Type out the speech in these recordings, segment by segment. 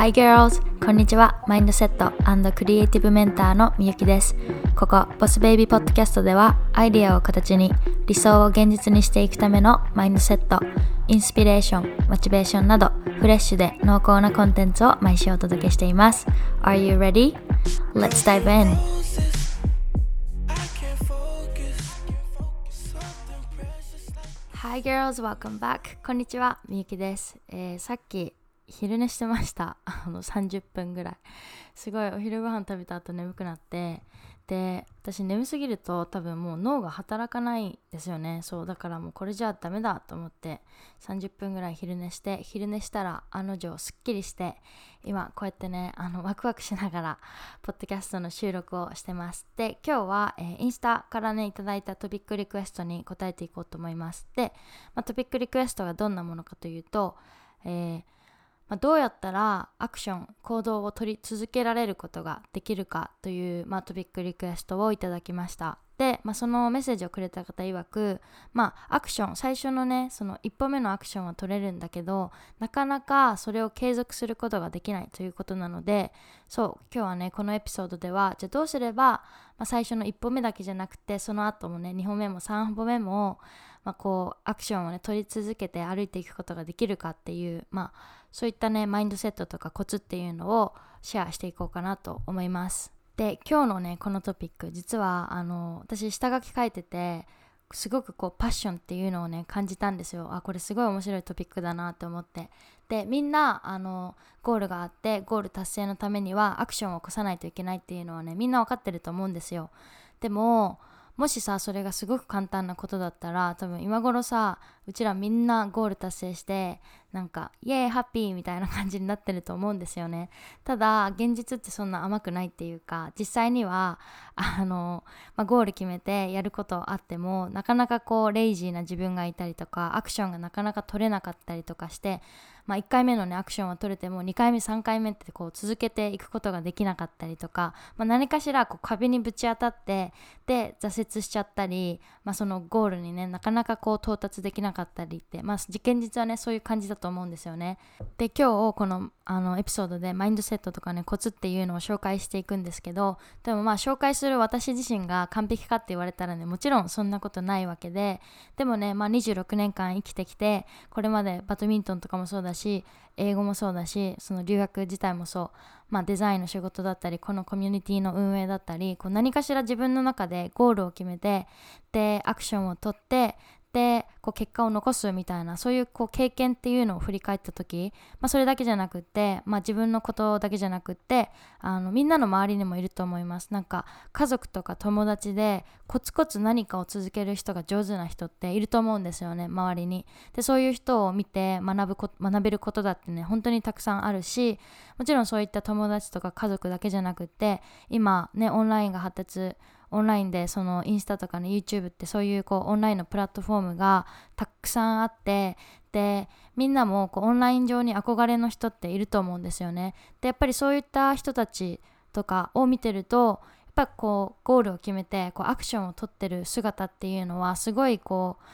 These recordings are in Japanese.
Hi girls! こんにちは。マインドセットクリエイティブメンターのみゆきです。ここ、ボスベイビーポッドキャストでは、アイディアを形に理想を現実にしていくためのマインドセット、インスピレーション、モチベーションなど、フレッシュで濃厚なコンテンツを毎週お届けしています。Are you ready? Let's dive in! Hi girls, welcome back. こんにちは、みゆきです。えー、さっき昼寝してました。あの30分ぐらい。すごいお昼ご飯食べた後眠くなって。で私眠すぎると多分もう脳が働かないですよね。そうだからもうこれじゃダメだと思って30分ぐらい昼寝して昼寝したら案の定すっきりして今こうやってねあのワクワクしながらポッドキャストの収録をしてます。で今日は、えー、インスタからねいただいたトピックリクエストに答えていこうと思います。で、まあ、トピックリクエストがどんなものかというと、えーまあ、どうやったらアクション行動を取り続けられることができるかという、まあ、トピックリクエストをいただきました。で、まあ、そのメッセージをくれた方曰くまあアクション最初のねその一歩目のアクションは取れるんだけどなかなかそれを継続することができないということなのでそう今日はねこのエピソードではじゃあどうすれば、まあ、最初の一歩目だけじゃなくてその後もね2歩目も3歩目もまあ、こうアクションをね取り続けて歩いていくことができるかっていう、まあ、そういったねマインドセットとかコツっていうのをシェアしていこうかなと思います。で今日のねこのトピック実はあの私下書き書いててすごくこうパッションっていうのをね感じたんですよ。あこれすごい面白いトピックだなって思って。でみんなあのゴールがあってゴール達成のためにはアクションを起こさないといけないっていうのはねみんな分かってると思うんですよ。でももしさそれがすごく簡単なことだったら多分今頃さうちらみんなゴール達成してなんかイエーイハッピーみたいな感じになってると思うんですよね。ただ現実ってそんな甘くないっていうか実際にはあの、まあ、ゴール決めてやることあってもなかなかこうレイジーな自分がいたりとかアクションがなかなか取れなかったりとかしてまあ、1回目のねアクションは取れても2回目3回目ってこう続けていくことができなかったりとか、まあ、何かしらこう壁にぶち当たってで挫折しちゃったり、まあ、そのゴールにねなかなかこう到達できなかったりって、まあ、現実はねそういう感じだと思うんですよね。で今日このあのエピソードでマインドセットとかねコツっていうのを紹介していくんですけどでもまあ紹介する私自身が完璧かって言われたらねもちろんそんなことないわけででもね、まあ、26年間生きてきてこれまでバドミントンとかもそうだしし英語もそうだしその留学自体もそう、まあ、デザインの仕事だったりこのコミュニティの運営だったりこう何かしら自分の中でゴールを決めてでアクションをとってでこう結果を残すみたいなそういうこう経験っていうのを振り返った時、まあ、それだけじゃなくって、まあ、自分のことだけじゃなくってあのみんなの周りにもいると思います。なんか家族とか友達でコツコツ何かを続ける人が上手な人っていると思うんですよね周りに。でそういう人を見て学ぶこ学べることだってね本当にたくさんあるしもちろんそういった友達とか家族だけじゃなくって今ねオンラインが発達オンラインでそのインスタとかの YouTube ってそういうこうオンラインのプラットフォームがたくさんあってでみんなもこうオンライン上に憧れの人っていると思うんですよね。でやっぱりそういった人たちとかを見てるとやっぱこうゴールを決めてこうアクションを取ってる姿っていうのはすごいこう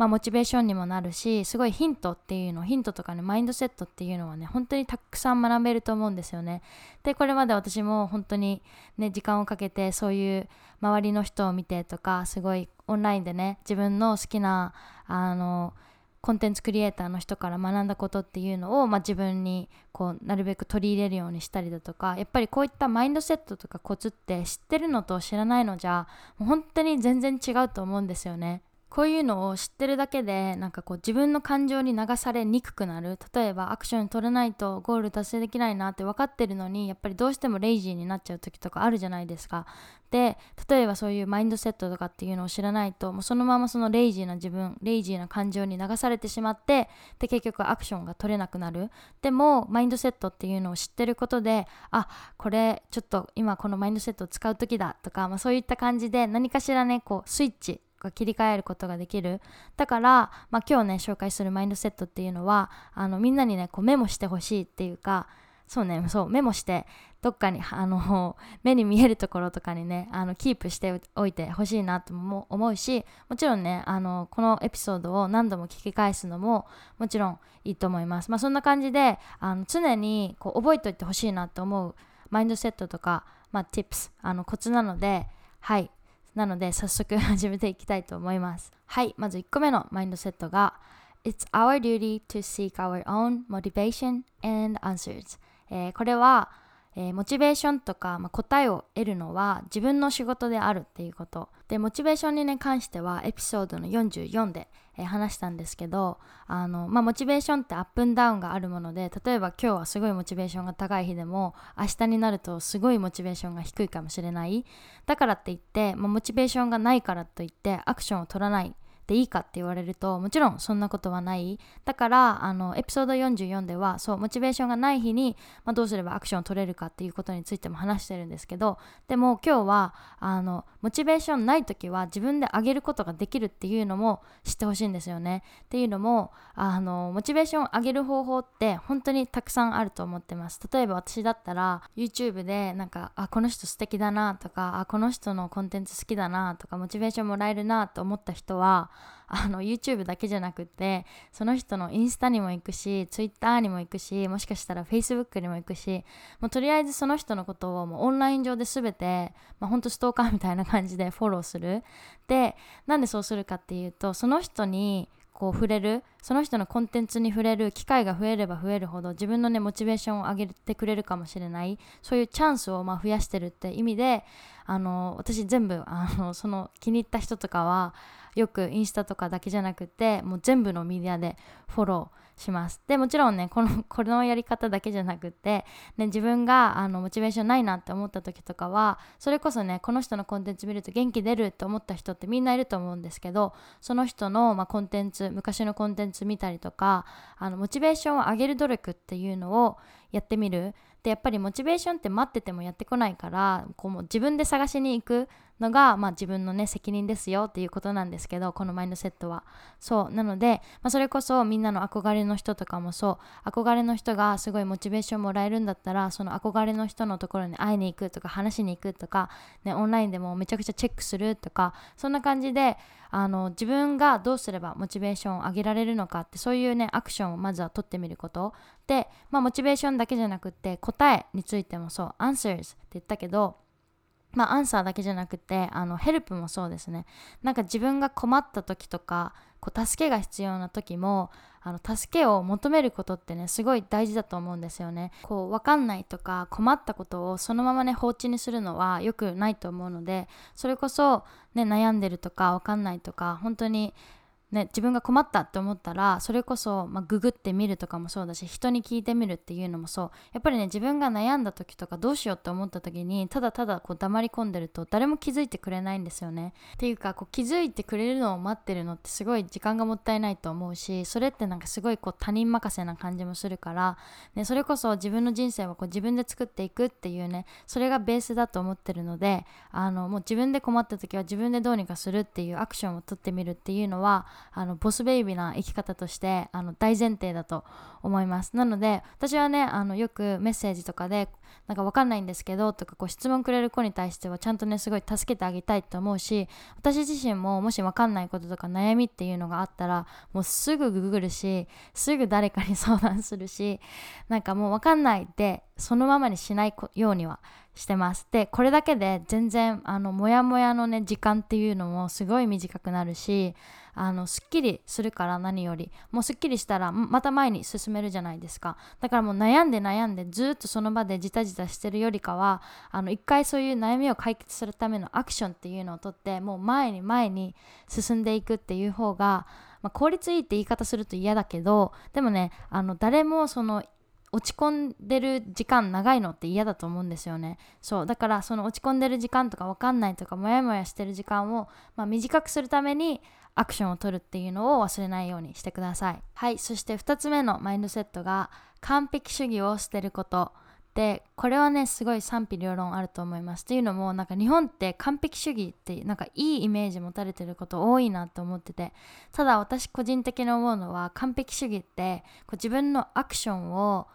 まあ、モチベーションにもなるしすごいヒントっていうのヒントとかねマインドセットっていうのはね本当にたくさん学べると思うんですよねでこれまで私も本当にね時間をかけてそういう周りの人を見てとかすごいオンラインでね自分の好きなあのコンテンツクリエイターの人から学んだことっていうのを、まあ、自分にこうなるべく取り入れるようにしたりだとかやっぱりこういったマインドセットとかコツって知ってるのと知らないのじゃもう本当に全然違うと思うんですよね。こういうのを知ってるだけでなんかこう自分の感情に流されにくくなる。例えばアクション取れないとゴール達成できないなって分かってるのにやっぱりどうしてもレイジーになっちゃう時とかあるじゃないですか。で例えばそういうマインドセットとかっていうのを知らないともうそのままそのレイジーな自分レイジーな感情に流されてしまってで結局アクションが取れなくなる。でもマインドセットっていうのを知ってることであこれちょっと今このマインドセットを使う時だとか、まあ、そういった感じで何かしらねこうスイッチが切り替えることができる。だから、まあ、今日ね紹介するマインドセットっていうのはあのみんなにねこうメモしてほしいっていうかそうねそうメモしてどっかにあの 目に見えるところとかにねあのキープしておいてほしいなとも思うしもちろんねあのこのエピソードを何度も聞き返すのももちろんいいと思います。まあそんな感じであの常にこう覚えておいてほしいなと思うマインドセットとか、まあ、tips あのコツなのではい。なので早速始めていきたいと思います。はいまず1個目のマインドセットが It's our duty to seek our own motivation and answers、えー、これはえー、モチベーションとか、まあ、答えを得るのは自分の仕事であるっていうこと。でモチベーションに、ね、関してはエピソードの44で、えー、話したんですけどあの、まあ、モチベーションってアップンダウンがあるもので例えば今日はすごいモチベーションが高い日でも明日になるとすごいモチベーションが低いかもしれない。だからって言って、まあ、モチベーションがないからといってアクションを取らない。でいいかって言われるともちろんそんなことはない。だからあのエピソード44ではそうモチベーションがない日に、まあ、どうすればアクションを取れるかっていうことについても話してるんですけどでも今日はあのモチベーションない時は自分で上げることができるっていうのも知ってほしいんですよね。っていうのもあのモチベーションを上げる方法って本当にたくさんあると思ってます。例えば私だったら YouTube でなんかあこの人素敵だなとかあこの人のコンテンツ好きだなとかモチベーションもらえるなと思った人は あの YouTube だけじゃなくてその人のインスタにも行くし Twitter にも行くしもしかしたら Facebook にも行くしもうとりあえずその人のことをもうオンライン上で全て、まあ、ほんとストーカーみたいな感じでフォローする。でなんでそうするかっていうとその人にこう触れるその人のコンテンツに触れる機会が増えれば増えるほど自分のねモチベーションを上げてくれるかもしれない。そういうチャンスをまあ増やしてるって意味であの私全部あのその気に入った人とかはよくインスタとかだけじゃなくてもう全部のメディアでフォローします。でもちろんねこの このやり方だけじゃなくて、ね、自分があのモチベーションないなって思った時とかはそれこそねこの人のコンテンツ見ると元気出るって思った人ってみんないると思うんですけどその人の、まあ、コンテンツ昔のコンテンツ見たりとかあのモチベーションを上げる努力っていうのをやってみる。でやっぱりモチベーションって待っててもやってこないからこうも自分で探しに行くのが、まあ、自分のね責任ですよっていうことなんですけどこのマインドセットは。そう。なので、まあ、それこそみんなの憧れの人とかもそう。憧れの人がすごいモチベーションもらえるんだったらその憧れの人のところに会いに行くとか話しに行くとか、ね、オンラインでもめちゃくちゃチェックするとかそんな感じであの自分がどうすればモチベーションを上げられるのかってそういうねアクションをまずは取ってみること、まあ、モチベーションだけじゃなくって答えについてもそう answers って言ったけどまあ、アンサーだけじゃなくてあのヘルプもそうですね。なんか自分が困った時とかこう助けが必要な時もあの助けを求めることってねすごい大事だと思うんですよね。こう分かんないとか困ったことをそのままね放置にするのは良くないと思うのでそれこそね悩んでるとか分かんないとか本当にね、自分が困ったって思ったらそれこそ、まあ、ググってみるとかもそうだし人に聞いてみるっていうのもそう。やっぱりね自分が悩んだ時とかどうしようって思った時にただただこう黙り込んでると誰も気づいてくれないんですよね。っていうかこう気づいてくれるのを待ってるのってすごい時間がもったいないと思うしそれってなんかすごいこう他人任せな感じもするから、ね、それこそ自分の人生はこう自分で作っていくっていうねそれがベースだと思ってるのであのもう自分で困った時は自分でどうにかするっていうアクションを取ってみるっていうのはあのボスベイビーな生き方としてあの大前提だと思います。なので私はねあのよくメッセージとかでなんか分かんないんですけどとかこう質問くれる子に対してはちゃんとねすごい助けてあげたいと思うし私自身ももし分かんないこととか悩みっていうのがあったらもうすぐググるしすぐ誰かに相談するしなんかもう分かんないでそのままにしないようにはしてます。でこれだけで全然あのモヤモヤのね時間っていうのもすごい短くなるしあのすっきりするから何より。もうすっきりしたらまた前に進めるじゃないですか。だからもう悩んで悩んでずっとその場でじたじたしてるよりかはあの一回そういう悩みを解決するためのアクションっていうのをとってもう前に前に進んでいくっていう方が、まあ、効率いいって言い方すると嫌だけどでもねあの誰もその落ち込んでる時間長いのって嫌だと思うんですよね。そうだからその落ち込んでる時間とか分かんないとかモヤモヤしてる時間を、まあ、短くするためにアクションを取るっていうのを忘れないようにしてください。はいそして2つ目のマインドセットが完璧主義を捨てることでこれはねすごい賛否両論あると思います。っていうのもなんか日本って完璧主義ってなんかいいイメージ持たれてること多いなと思っててただ私個人的に思うのは完璧主義ってこう自分のアクションを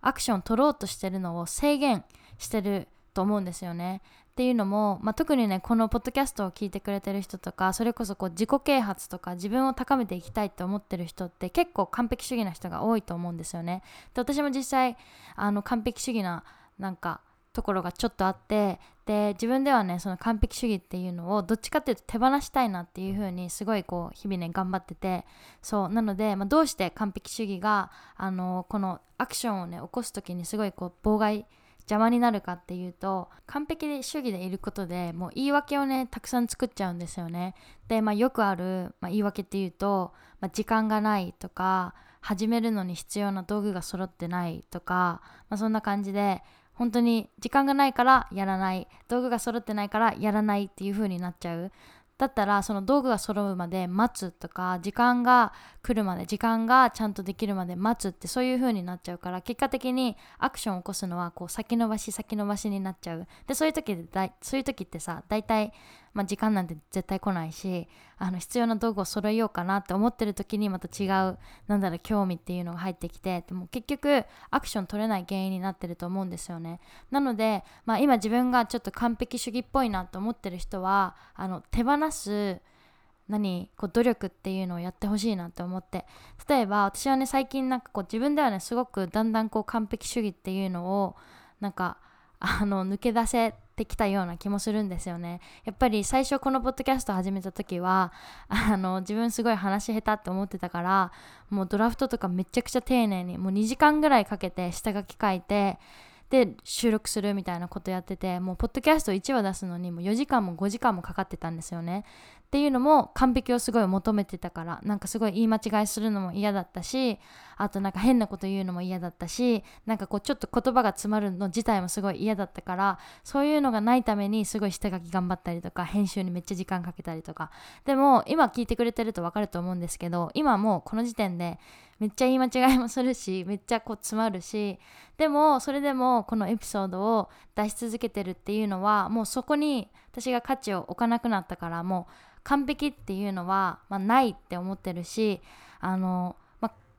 アクション取ろうとしてるのを制限してると思うんですよね。っていうのも、まあ、特にねこのポッドキャストを聞いてくれてる人とかそれこそこう自己啓発とか自分を高めていきたいって思ってる人って結構完璧主義な人が多いと思うんですよね。で私も実際あの完璧主義ななんかところがちょっとあってで自分ではねその完璧主義っていうのをどっちかっていうと手放したいなっていう風にすごいこう日々ね頑張っててそうなので、まあ、どうして完璧主義があのこのアクションをね起こす時にすごいこう妨害邪魔になるかっていうと完璧主義でいることでもう言い訳をねたくさん作っちゃうんですよね。で、まあ、よくある、まあ、言い訳っていうと、まあ、時間がないとか始めるのに必要な道具が揃ってないとか、まあ、そんな感じで本当に時間がないからやらない。道具が揃ってないからやらないっていう風になっちゃう。だったらその道具が揃うまで待つとか時間が来るまで時間がちゃんとできるまで待つってそういう風になっちゃうから結果的にアクションを起こすのはこう先延ばし先延ばしになっちゃう。でそういう時でだいそういう時ってさ大体まあ、時間なんて絶対来ないしあの必要な道具を揃えようかなって思ってる時にまた違うなんだろう興味っていうのが入ってきてでも結局アクション取れない原因になってると思うんですよね。なので、まあ、今自分がちょっと完璧主義っぽいなと思ってる人はあの手放す何こう努力っていうのをやってほしいなって思って。例えば私はね最近なんかこう自分ではねすごくだんだんこう完璧主義っていうのをなんかあの抜け出せてきたような気もするんですよね。やっぱり最初このポッドキャスト始めた時は あの自分すごい話下手って思ってたからもうドラフトとかめちゃくちゃ丁寧にもう2時間ぐらいかけて下書き書いてで収録するみたいなことやっててもうポッドキャスト1話出すのにもう4時間も5時間もかかってたんですよね。っていうのも完璧をすごい求めてたからなんかすごい言い間違いするのも嫌だったしあとなんか変なこと言うのも嫌だったしなんかこうちょっと言葉が詰まるの自体もすごい嫌だったからそういうのがないためにすごい下書き頑張ったりとか編集にめっちゃ時間かけたりとか。でも今聞いてくれてると分かると思うんですけど今もうこの時点でめっちゃ言い間違いもするしめっちゃこう詰まるしでもそれでもこのエピソードを出し続けてるっていうのはもうそこに私が価値を置かなくなったからもう完璧っていうのは、まあ、ないって思ってるしあの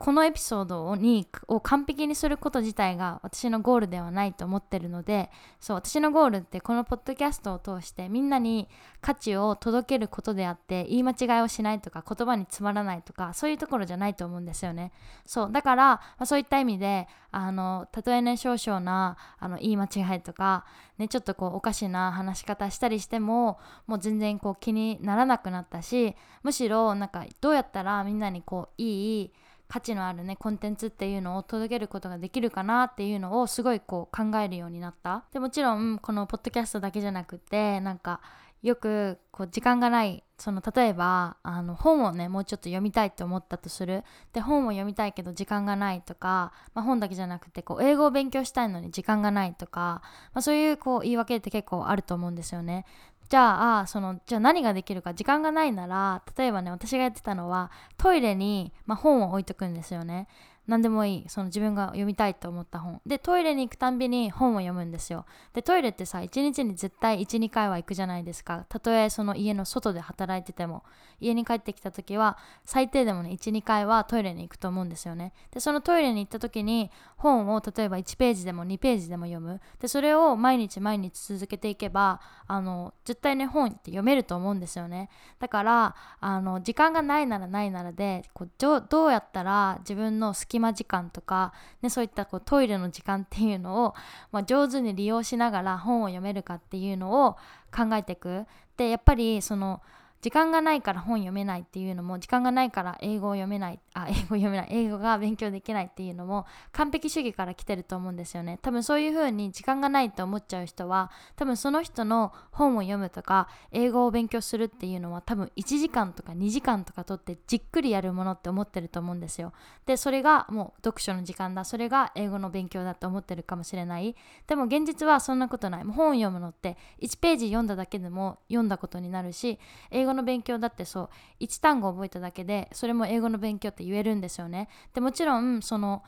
このエピソードをにを完璧にすること自体が私のゴールではないと思ってるのでそう私のゴールってこのポッドキャストを通してみんなに価値を届けることであって言い間違いをしないとか言葉に詰まらないとかそういうところじゃないと思うんですよね。そうだから、まあ、そういった意味であのたとえね少々なあの言い間違いとかねちょっとこうおかしな話し方したりしてももう全然こう気にならなくなったしむしろなんかどうやったらみんなにこういい価値のあるねコンテンツっていうのを届けることができるかなっていうのをすごいこう考えるようになった。でもちろんこのポッドキャストだけじゃなくてなんかよくこう時間がないその例えばあの本をねもうちょっと読みたいって思ったとする。で本を読みたいけど時間がないとか、まあ、本だけじゃなくてこう英語を勉強したいのに時間がないとか、まあ、そういうこう言い訳って結構あると思うんですよね。じゃあそのじゃあ何ができるか時間がないなら例えばね私がやってたのはトイレに、まあ、本を置いとくんですよね。何でもいい。その自分が読みたいと思った本。でトイレに行くたんびに本を読むんですよ。でトイレってさ1日に絶対12回は行くじゃないですか。たとえその家の外で働いてても。家に帰ってきた時は最低でもね12回はトイレに行くと思うんですよね。でそのトイレに行った時に本を例えば1ページでも2ページでも読む。でそれを毎日毎日続けていけばあの絶対ね本って読めると思うんですよね。だからあの時間がないならないならでこうどうやったら自分の好き隙間時間とか、ね、そういったこうトイレの時間っていうのを、まあ、上手に利用しながら本を読めるかっていうのを考えていく。でやっぱりその時間がないから本読めないっていうのも時間がないから英語を読めないあ 英語読めない英語が勉強できないっていうのも完璧主義から来てると思うんですよね。多分そういう風に時間がないと思っちゃう人は多分その人の本を読むとか英語を勉強するっていうのは多分1時間とか2時間とかとってじっくりやるものって思ってると思うんですよ。でそれがもう読書の時間だ。それが英語の勉強だと思ってるかもしれない。でも現実はそんなことない。もう本を読むのって1ページ読んだだけでも読んだことになるし英語語の勉強だってそう1単語覚えただけでそれも英語の勉強って言えるんですよね。でもちろんその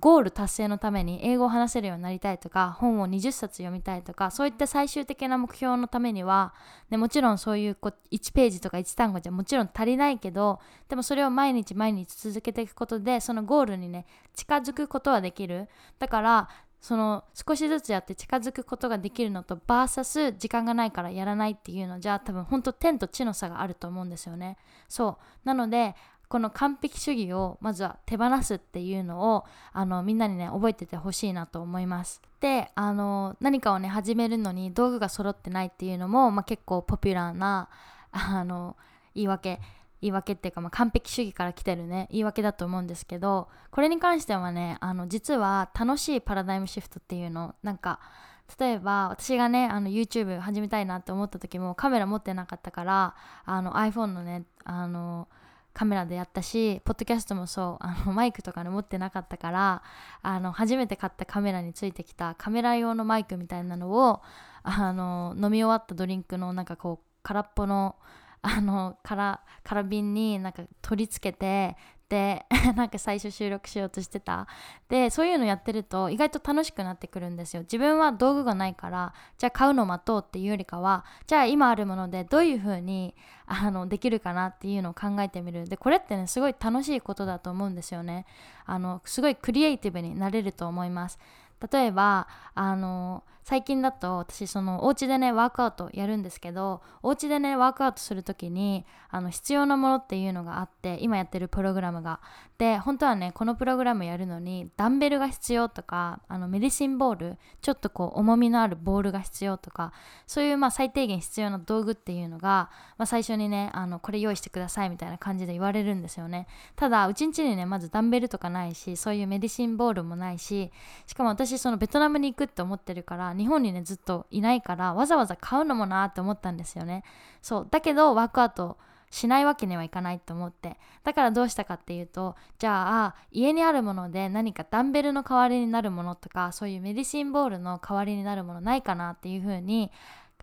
ゴール達成のために英語を話せるようになりたいとか本を20冊読みたいとかそういった最終的な目標のためには、ね、もちろんそういうこ1ページとか1単語じゃもちろん足りないけどでもそれを毎日毎日続けていくことでそのゴールにね近づくことはできる。だからその少しずつやって近づくことができるのとバーサス時間がないからやらないっていうのじゃ多分ほんと天と地の差があると思うんですよね。そう。なのでこの完璧主義をまずは手放すっていうのをあのみんなにね覚えててほしいなと思います。であの何かをね始めるのに道具が揃ってないっていうのも、まあ、結構ポピュラーなあの言い訳。言い訳っていうか、まあ、完璧主義から来てるね言い訳だと思うんですけどこれに関してはねあの実は楽しいパラダイムシフトっていうのなんか例えば私がねあの YouTube 始めたいなって思った時もカメラ持ってなかったからあの iPhone のねあのカメラでやったしポッドキャストもそうあのマイクとかね持ってなかったからあの初めて買ったカメラについてきたカメラ用のマイクみたいなのをあの飲み終わったドリンクのなんかこう空っぽのあの空空瓶になんか取り付けてで なんか最初収録しようとしてた。でそういうのやってると意外と楽しくなってくるんですよ。自分は道具がないからじゃあ買うの待とうっていうよりかはじゃあ今あるものでどういう風にあのできるかなっていうのを考えてみる。でこれってねすごい楽しいことだと思うんですよね。あのすごいクリエイティブになれると思います。例えばあの最近だと私そのお家でねワークアウトやるんですけどお家でねワークアウトする時にあの必要なものっていうのがあって今やってるプログラムが。で本当はねこのプログラムやるのにダンベルが必要とかあのメディシンボールちょっとこう重みのあるボールが必要とかそういうまあ最低限必要な道具っていうのが、まあ、最初にねあのこれ用意してくださいみたいな感じで言われるんですよね。ただうちんちにねまずダンベルとかないしそういうメディシンボールもないししかも私そのベトナムに行くって思ってるから日本にねずっといないからわざわざ買うのもなって思ったんですよね。そうだけどワークアウトしないわけにはいかないと思って。だからどうしたかっていうとじゃあ家にあるもので何かダンベルの代わりになるものとかそういうメディシンボールの代わりになるものないかなっていう風に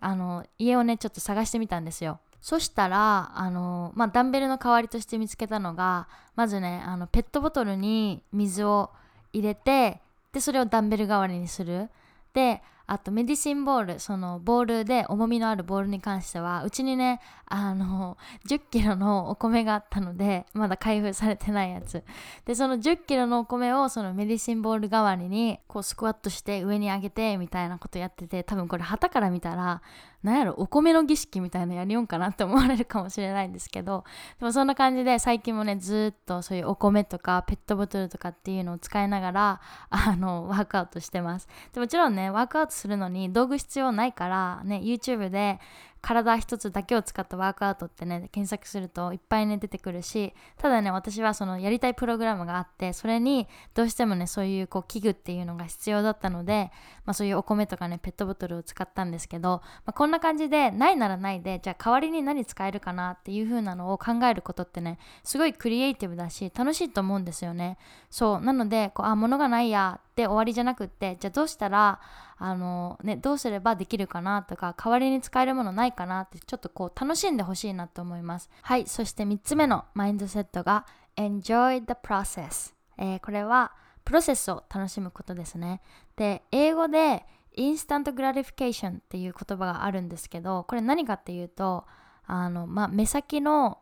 あの家をねちょっと探してみたんですよ。そしたらあの、まあ、ダンベルの代わりとして見つけたのがまずねあのペットボトルに水を入れてでそれをダンベル代わりにする。であとメディシンボールそのボールで重みのあるボールに関してはうちにねあの 1 0キロのお米があったのでまだ開封されてないやつ。でその1 0キロのお米をそのメディシンボール代わりにこうスクワットして上に上げてみたいなことやってて多分これ旗から見たらなんやろお米の儀式みたいなやりよんかなって思われるかもしれないんですけどでもそんな感じで最近もねずっとそういうお米とかペットボトルとかっていうのを使いながらあのワークアウトしてます。でもちろんねワークアウトするのに道具必要ないからね YouTube で体一つだけを使ったワークアウトってね検索するといっぱいね出てくるしただね私はそのやりたいプログラムがあってそれにどうしてもねそういうこう器具っていうのが必要だったので、まあ、そういうお米とかねペットボトルを使ったんですけど、まあ、こんな感じでないならないでじゃあ代わりに何使えるかなっていう風なのを考えることってねすごいクリエイティブだし楽しいと思うんですよね。そうなのでこうあ物がないやって終わりじゃなくってじゃあどうしたらあのねどうすればできるかなとか代わりに使えるものないかなってちょっとこう楽しんでほしいなと思います。はいそして3つ目のマインドセットが Enjoy the process、えー、これはプロセスを楽しむことですね。で英語で instant gratification っていう言葉があるんですけどこれ何かっていうとあの、まあ、目先の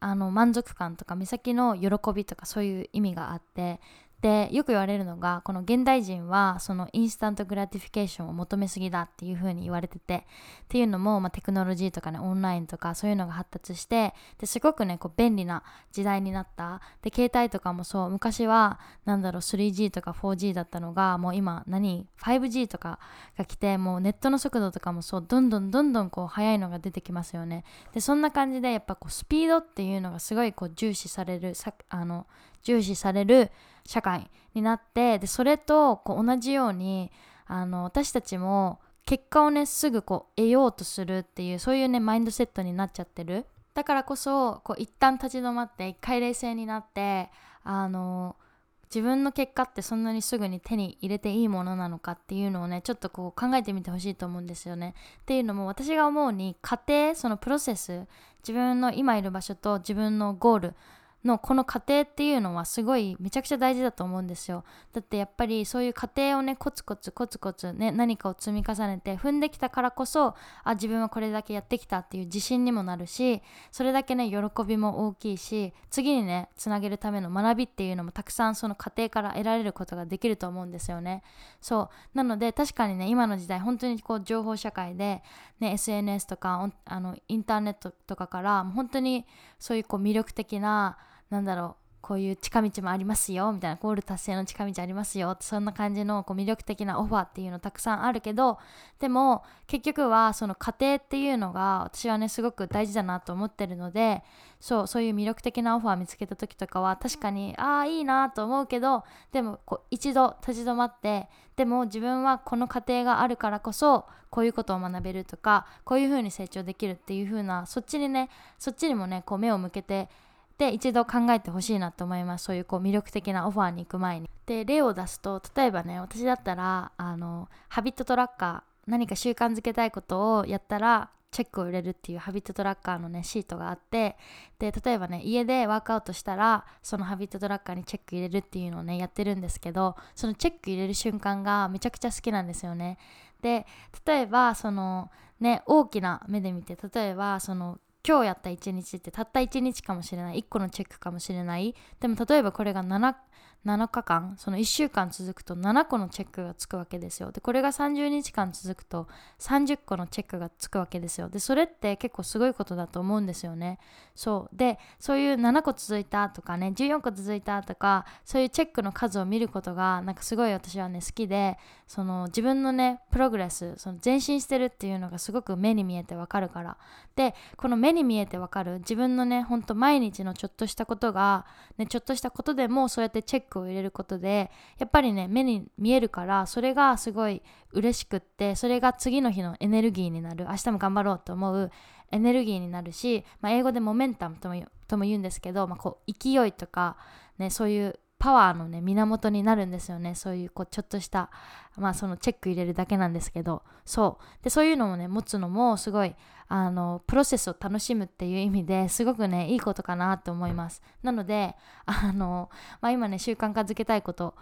あの満足感とか目先の喜びとかそういう意味があってでよく言われるのがこの現代人はその instant gratification を求めすぎだっていう風に言われててっていうのも、まあ、テクノロジーとかねオンラインとかそういうのが発達してですごくねこう便利な時代になった。で携帯とかもそう。昔はなんだろう 3G とか 4G だったのがもう今何 5G とかが来てもうネットの速度とかもそう。どんどんどんどんこう速いのが出てきますよね。でそんな感じでやっぱこうスピードっていうのがすごいこう重視されるさあの重視される社会になってでそれとこう同じようにあの私たちも結果をねすぐこう得ようとするっていうそういうねマインドセットになっちゃってるだからこそこう一旦立ち止まって一回冷静になってあの自分の結果ってそんなにすぐに手に入れていいものなのかっていうのをねちょっとこう考えてみてほしいと思うんですよね。っていうのも私が思うに過程そのプロセス自分の今いる場所と自分のゴールのこの過程っていうのはすごいめちゃくちゃ大事だと思うんですよ。だってやっぱりそういう過程をねコツコツコツコツね何かを積み重ねて踏んできたからこそあ自分はこれだけやってきたっていう自信にもなるしそれだけね喜びも大きいし次にねつなげるための学びっていうのもたくさんその過程から得られることができると思うんですよね。そう。なので確かにね今の時代本当にこう情報社会で、ね、SNS とかあのインターネットとかから本当にそういうこう魅力的ななんだろうこういう近道もありますよみたいなゴール達成の近道ありますよってそんな感じのこう魅力的なオファーっていうのたくさんあるけどでも結局はその過程っていうのが私はねすごく大事だなと思ってるのでそうそういう魅力的なオファー見つけた時とかは確かにああいいなと思うけどでもこう一度立ち止まってでも自分はこの過程があるからこそこういうことを学べるとかこういうふうに成長できるっていう風なそっちにねそっちにもねこう目を向けてで一度考えてほしいなと思います。そういうこう魅力的なオファーに行く前に。で例を出すと例えばね私だったらあのハビットトラッカー何か習慣づけたいことをやったらチェックを入れるっていうハビットトラッカーのねシートがあってで例えばね家でワークアウトしたらそのハビットトラッカーにチェック入れるっていうのをねやってるんですけどそのチェック入れる瞬間がめちゃくちゃ好きなんですよね。で例えばそのね大きな目で見て例えばその今日やった1日ってたった1日かもしれない。1個のチェックかもしれない。でも例えばこれが 7, 7日間その1週間続くと7個のチェックがつくわけですよ。でこれが30日間続くと30個のチェックがつくわけですよ。でそれって結構すごいことだと思うんですよね。そう。でそういう7個続いたとかね14個続いたとかそういうチェックの数を見ることがなんかすごい私はね好きでその自分のねプログレスその前進してるっていうのがすごく目に見えてわかるから。でこの目に見えてわかる自分のねほんと毎日のちょっとしたことが、ね、ちょっとしたことでもそうやってチェックを入れることでやっぱりね目に見えるからそれがすごい嬉しくってそれが次の日のエネルギーになる。明日も頑張ろうと思うエネルギーになるし、まあ、英語でモメンタムとも言うんですけど、まあ、こう勢いとか、ね、そういうパワーのね源になるんですよね。そういうこうちょっとしたまあそのチェック入れるだけなんですけど。そう。でそういうのをね持つのもすごいあのプロセスを楽しむっていう意味ですごくねいいことかなと思います。なのであの、まあ、今ね習慣化づけたいこと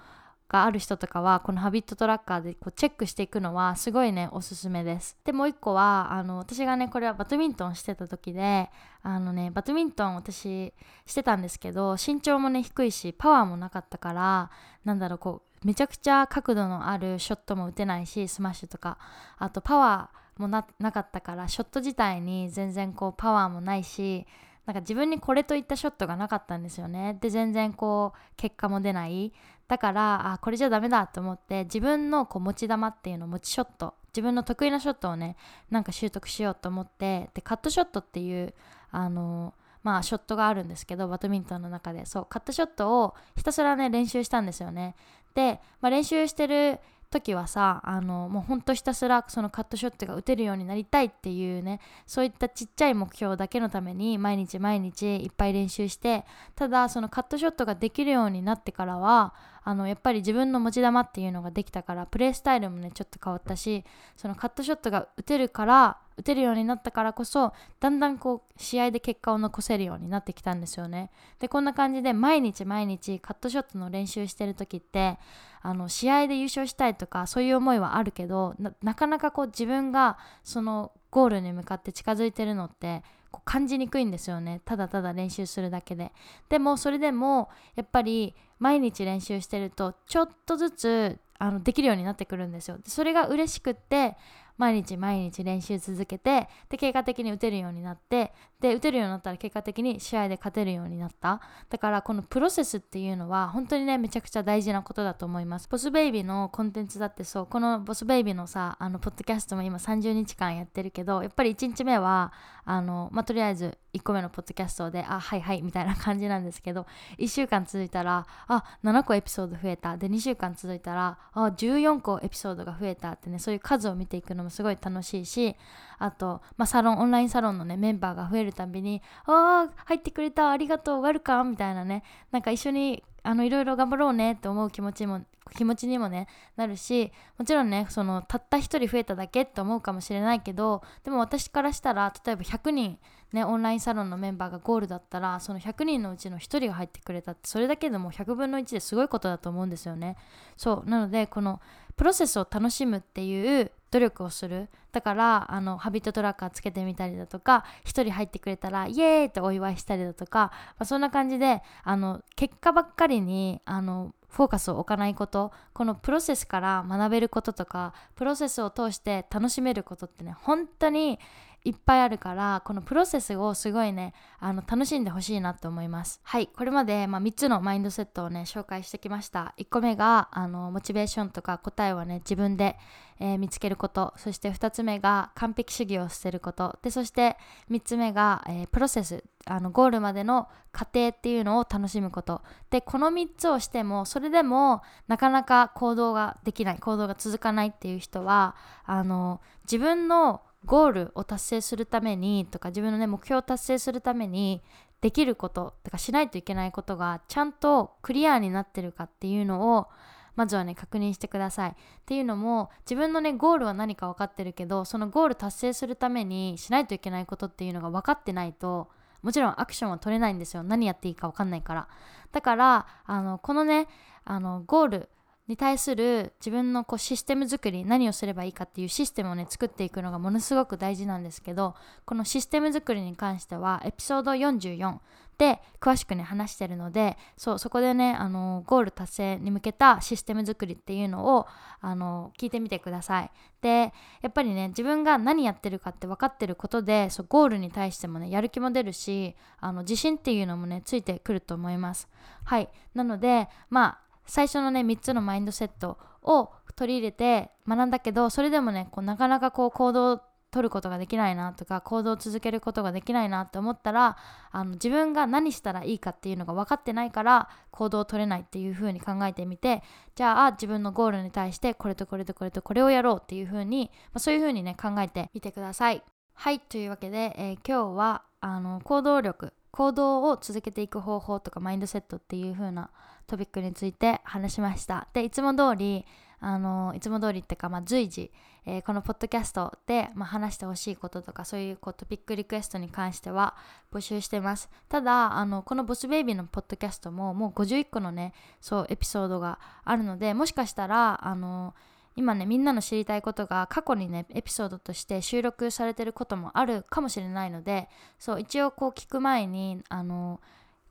がある人とかはこのハビットトラッカーでこうチェックしていくのはすごいねおすすめです。でもう一個はあの私がねこれはバドミントンしてた時であのねバドミントン私してたんですけど身長もね低いしパワーもなかったからなんだろうこうめちゃくちゃ角度のあるショットも打てないしスマッシュとかあとパワーもなかったからショット自体に全然こうパワーもないしなんか自分にこれといったショットがなかったんですよね。で全然こう結果も出ない。だからあこれじゃダメだと思って自分のこう持ち球っていうの持ちショット自分の得意なショットをねなんか習得しようと思ってでカットショットっていうあのまあショットがあるんですけどバドミントンの中で。そうカットショットをひたすらね練習したんですよね。で、まあ、練習してる時はさあのもうほんとひたすらそのカットショットが打てるようになりたいっていうねそういったちっちゃい目標だけのために毎日毎日いっぱい練習してただそのカットショットができるようになってからはあのやっぱり自分の持ち球っていうのができたからプレースタイルもねちょっと変わったしそのカットショットが打てるから打てるようになったからこそだんだんこう試合で結果を残せるようになってきたんですよね。でこんな感じで毎日毎日カットショットの練習してる時ってあの試合で優勝したいとかそういう思いはあるけどなかなかこう自分がそのゴールに向かって近づいてるのってこう感じにくいんですよね。ただただ練習するだけで。でもそれでもやっぱり毎日練習してるとちょっとずつあのできるようになってくるんですよ。それが嬉しくって毎日毎日練習続けてで結果的に打てるようになってで打てるようになったら結果的に試合で勝てるようになった。だからこのプロセスっていうのは本当にねめちゃくちゃ大事なことだと思います。ボスベイビーのコンテンツだってそう。このボスベイビーのさあのポッドキャストも今30日間やってるけどやっぱり1日目はあのまあとりあえず1個目のポッドキャストであはいはいみたいな感じなんですけど1週間続いたらあ7個エピソード増えた。で2週間続いたらあ14個エピソードが増えたってねそういう数を見ていくのもすごい楽しいしあと、まあ、サロンオンラインサロンのねメンバーが増えるたびに「ああ入ってくれた。ありがとう。ウェルカム」みたいなね。なんか一緒にあのいろいろ頑張ろうねって思う気持ちも気持ちにもねなるしもちろんねそのたった1人増えただけって思うかもしれないけどでも私からしたら例えば100人ねオンラインサロンのメンバーがゴールだったらその100人のうちの1人が入ってくれたってそれだけでも100分の1ですごいことだと思うんですよね。そう。なのでこのプロセスを楽しむっていう努力をする。だからあのハビットトラッカーつけてみたりだとか1人入ってくれたらイエーイってお祝いしたりだとか、まあ、そんな感じであの結果ばっかりにあのフォーカスを置かないことこのプロセスから学べることとかプロセスを通して楽しめることってね本当にいっぱいあるからこのプロセスをすごいねあの楽しんでほしいなと思います。はいこれまで、まあ、3つのマインドセットをね紹介してきました。1個目があのモチベーションとか答えをね自分で、えー、見つけること。そして2つ目が完璧主義を捨てること。でそして3つ目が、えー、プロセス。あのゴールまでの過程っていうのを楽しむこと。でこの3つをしてもそれでもなかなか行動ができない行動が続かないっていう人はあの自分のゴールを達成するためにとか自分のね目標を達成するためにできることとかしないといけないことがちゃんとクリアになってるかっていうのをまずはね確認してください。っていうのも自分のねゴールは何か分かってるけどそのゴール達成するためにしないといけないことっていうのが分かってないともちろんアクションは取れないんですよ。何やっていいか分かんないから。だからあのこのねあのゴールに対する自分のこうシステム作り何をすればいいかっていうシステムをね作っていくのがものすごく大事なんですけどこのシステム作りに関してはエピソード44で詳しくね話してるのでそうそこでねあのゴール達成に向けたシステム作りっていうのをあの聞いてみてください。でやっぱりね自分が何やってるかって分かってることでそうゴールに対してもねやる気も出るしあの自信っていうのもねついてくると思います。はい。なのでまあ最初のね3つのマインドセットを取り入れて学んだけどそれでもねこうなかなかこう行動を取ることができないなとか行動を続けることができないなって思ったらあの自分が何したらいいかっていうのが分かってないから行動を取れないっていう風に考えてみてじゃあ自分のゴールに対してこれとこれとこれとこれをやろうっていう風に、まあ、そういう風にね考えてみてください。はいというわけで、えー、今日はあの行動力行動を続けていく方法とかマインドセットっていう風なトピックについて話しました。でいつも通りあのいつも通りっていうか、まあ、随時、えー、このポッドキャストで、まあ、話してほしいこととかそういうこうトピックリクエストに関しては募集してます。ただあのこのボスベイビーのポッドキャストももう51個のねそうエピソードがあるのでもしかしたらあの今ねみんなの知りたいことが過去にねエピソードとして収録されてることもあるかもしれないのでそう一応こう聞く前にあの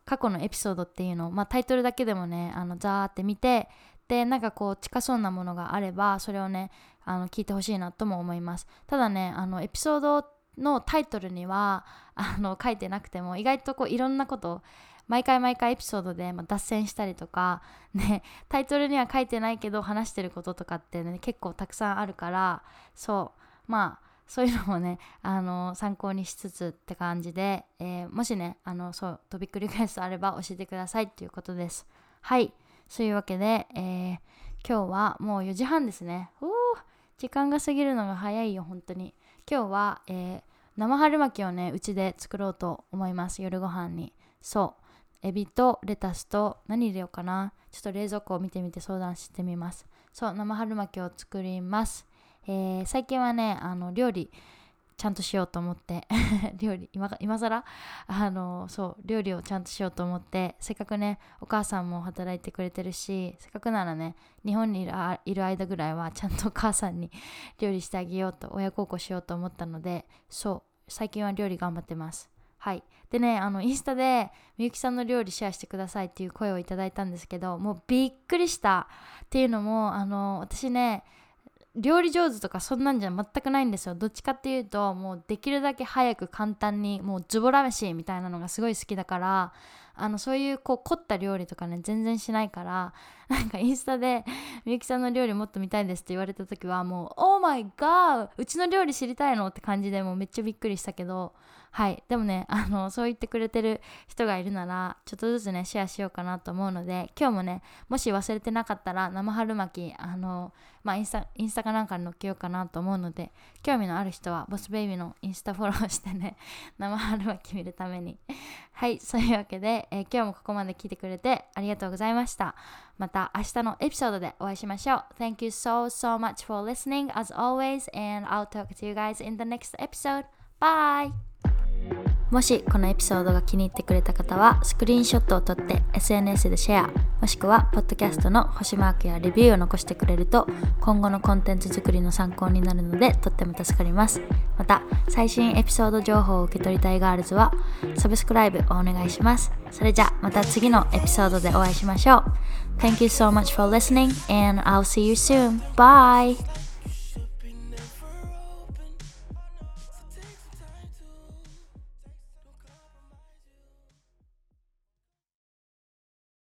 過去のエピソードっていうのを、まあ、タイトルだけでもねあのザーって見てでなんかこう近そうなものがあればそれをねあの聞いてほしいなとも思います。ただねあのエピソードのタイトルにはあの書いてなくても意外とこういろんなこと毎回毎回エピソードで、ま、脱線したりとか、ね、タイトルには書いてないけど話してることとかってね結構たくさんあるからそうまあそういうのもね あの参考にしつつって感じで、えー、もしねあのそうトピックリクエストあれば教えてくださいっていうことです。はい。そういうわけで、えー、今日はもう4時半ですね。お時間が過ぎるのが早いよ本当に。今日は、えー、生春巻きをねうちで作ろうと思います。夜ご飯に。そう。エビとレタスと何入れようかな。ちょっと冷蔵庫を見てみて相談してみます。そう生春巻きを作ります。えー、最近はねあの料理ちゃんとしようと思って 料理今今更？あのそう料理をちゃんとしようと思ってせっかくねお母さんも働いてくれてるしせっかくならね日本にいる間ぐらいはちゃんとお母さんに 料理してあげようと親孝行しようと思ったのでそう最近は料理頑張ってます。はい。でねあのインスタでみゆきさんの料理シェアしてくださいっていう声をいただいたんですけどもうびっくりしたっていうのもあの私ね料理上手とかそんなんじゃ全くないんですよどっちかっていうともうできるだけ早く簡単にもうズボラ飯みたいなのがすごい好きだからあのそういうこう凝った料理とかね全然しないから なんかインスタでみゆきさんの料理もっと見たいですって言われた時はもう「オーマイガーうちの料理知りたいの?」って感じでもうめっちゃびっくりしたけどはい。でもね あのそう言ってくれてる人がいるならちょっとずつねシェアしようかなと思うので今日もねもし忘れてなかったら生春巻きあのまあインスタインスタかなんかに載っけようかなと思うので興味のある人はボスベイビーのインスタフォローしてね 生春巻き見るために。はい。そういうわけで、えー、今日もここまで聞いてくれてありがとうございました。また明日のエピソードでお会いしましょう。Thank you so so much for listening as always and I'll talk to you guys in the next episode. Bye! もしこのエピソードが気に入ってくれた方はスクリーンショットを撮って SNS でシェアもしくはポッドキャストの星マークやレビューを残してくれると今後のコンテンツ作りの参考になるのでとっても助かりますまた最新エピソード情報を受け取りたいガールズはサブスクライブをお願いしますそれじゃまた次のエピソードでお会いしましょう Thank you so much for listening and I'll see you soon. Bye!